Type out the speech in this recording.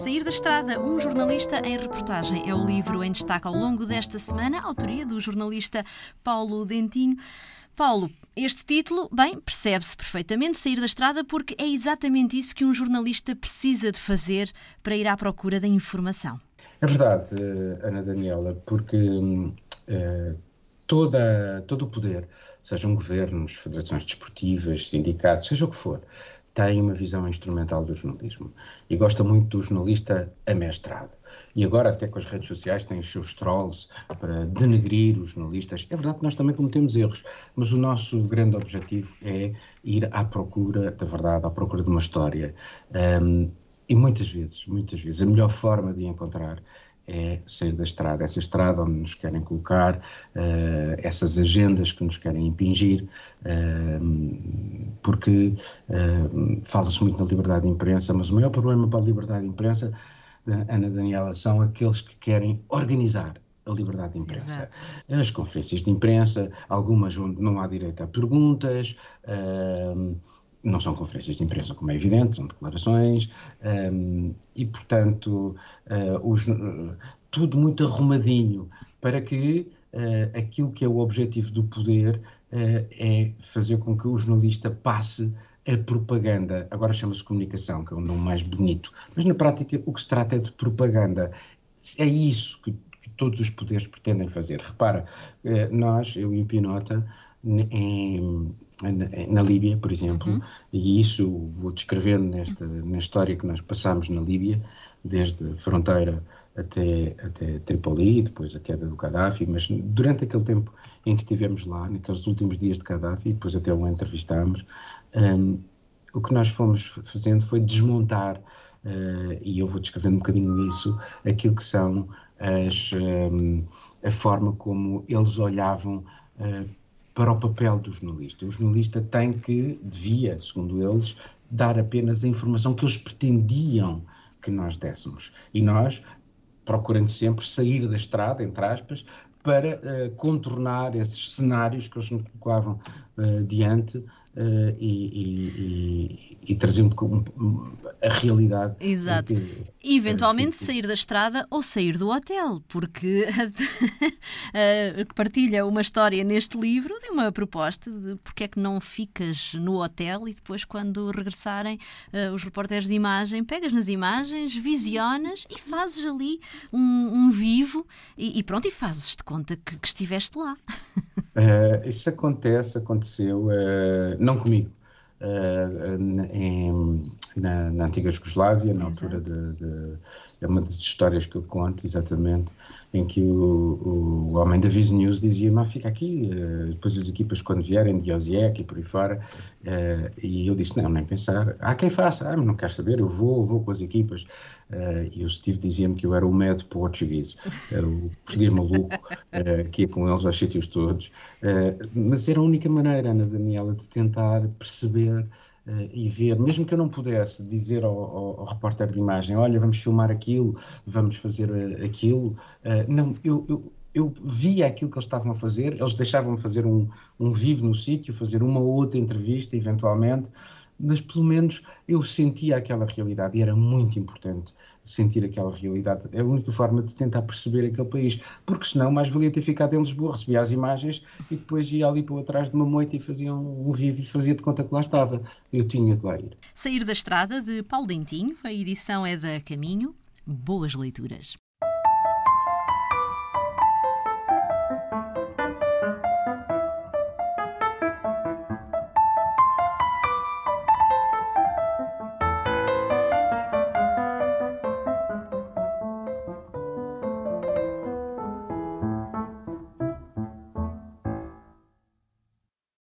Sair da Estrada, um jornalista em reportagem, é o livro em destaque ao longo desta semana, autoria do jornalista Paulo Dentinho. Paulo, este título, bem, percebe-se perfeitamente sair da estrada porque é exatamente isso que um jornalista precisa de fazer para ir à procura da informação. É verdade, eh, Ana Daniela, porque uh, toda, todo o poder, sejam governos, federações desportivas, sindicatos, seja o que for, tem uma visão instrumental do jornalismo e gosta muito do jornalista amestrado. E agora, até com as redes sociais, tem os seus trolls para denegrir os jornalistas. É verdade que nós também cometemos erros, mas o nosso grande objetivo é ir à procura da verdade, à procura de uma história. Um, e muitas vezes, muitas vezes, a melhor forma de encontrar é sair da estrada, essa estrada onde nos querem colocar, uh, essas agendas que nos querem impingir, uh, porque uh, fala-se muito na liberdade de imprensa, mas o maior problema para a liberdade de imprensa, Ana Daniela, são aqueles que querem organizar a liberdade de imprensa. Exato. As conferências de imprensa, algumas onde não há direito a perguntas, não são conferências de imprensa, como é evidente, são declarações, um, e, portanto, uh, os, uh, tudo muito arrumadinho para que uh, aquilo que é o objetivo do poder é fazer com que o jornalista passe a propaganda. Agora chama-se comunicação, que é um nome mais bonito, mas na prática o que se trata é de propaganda. É isso que, que todos os poderes pretendem fazer. Repara, nós, eu e o Pinota, em na, na Líbia, por exemplo, uhum. e isso vou descrevendo nesta, na história que nós passamos na Líbia, desde a fronteira até, até Tripoli, depois a queda do Gaddafi, mas durante aquele tempo em que estivemos lá, naqueles últimos dias de Gaddafi, depois até o entrevistámos, um, o que nós fomos fazendo foi desmontar, uh, e eu vou descrevendo um bocadinho isso, aquilo que são as, um, a forma como eles olhavam uh, para o papel do jornalista. O jornalista tem que, devia, segundo eles, dar apenas a informação que eles pretendiam que nós dessemos. E nós, procurando sempre sair da estrada, entre aspas, para uh, contornar esses cenários que eles nos colocavam uh, diante uh, e, e, e, e, trazer um, um, a realidade. Exato. Que, e eventualmente que, sair da estrada ou sair do hotel, porque partilha uma história neste livro de uma proposta de porque é que não ficas no hotel e depois, quando regressarem os repórteres de imagem, pegas nas imagens, visionas e fazes ali um, um vivo e, pronto, e fazes-te conta que, que estiveste lá. Uh, isso acontece, aconteceu, uh, não comigo, uh, em, na, na, antiga Jugoslávia, na Exato. altura de, de, É uma das histórias que eu conto, exatamente, em que o, o homem da Viz News dizia: Mas fica aqui, depois as equipas, quando vierem, de Osiek e por aí fora. e eu disse: Não, nem pensar. Há quem faça, ah, mas não quero saber, eu vou, vou com as equipas. Uh, e o Steve dizia-me que eu era o mad português, era o português maluco, que ia com eles aos sítios todos. Mas era a única maneira, Ana Daniela, de tentar perceber e ver, mesmo que eu não pudesse dizer ao, ao, ao, repórter de imagem: olha, vamos filmar aquilo, vamos fazer aquilo. não, eu, eu eu via aquilo que eles estavam a fazer, eles deixavam-me fazer um, um vivo no sítio, fazer uma ou outra entrevista, eventualmente, mas pelo menos eu sentia aquela realidade e era muito importante sentir aquela realidade. É a única forma de tentar perceber aquele país, porque senão mais valia ter ficado em Lisboa, recebia as imagens e depois ia ali para trás de uma moita e fazia um, vivo e fazia de conta que lá estava. Eu tinha que lá ir. Sair da Estrada, de Paulo Dentinho, a edição é da Caminho. Boas leituras.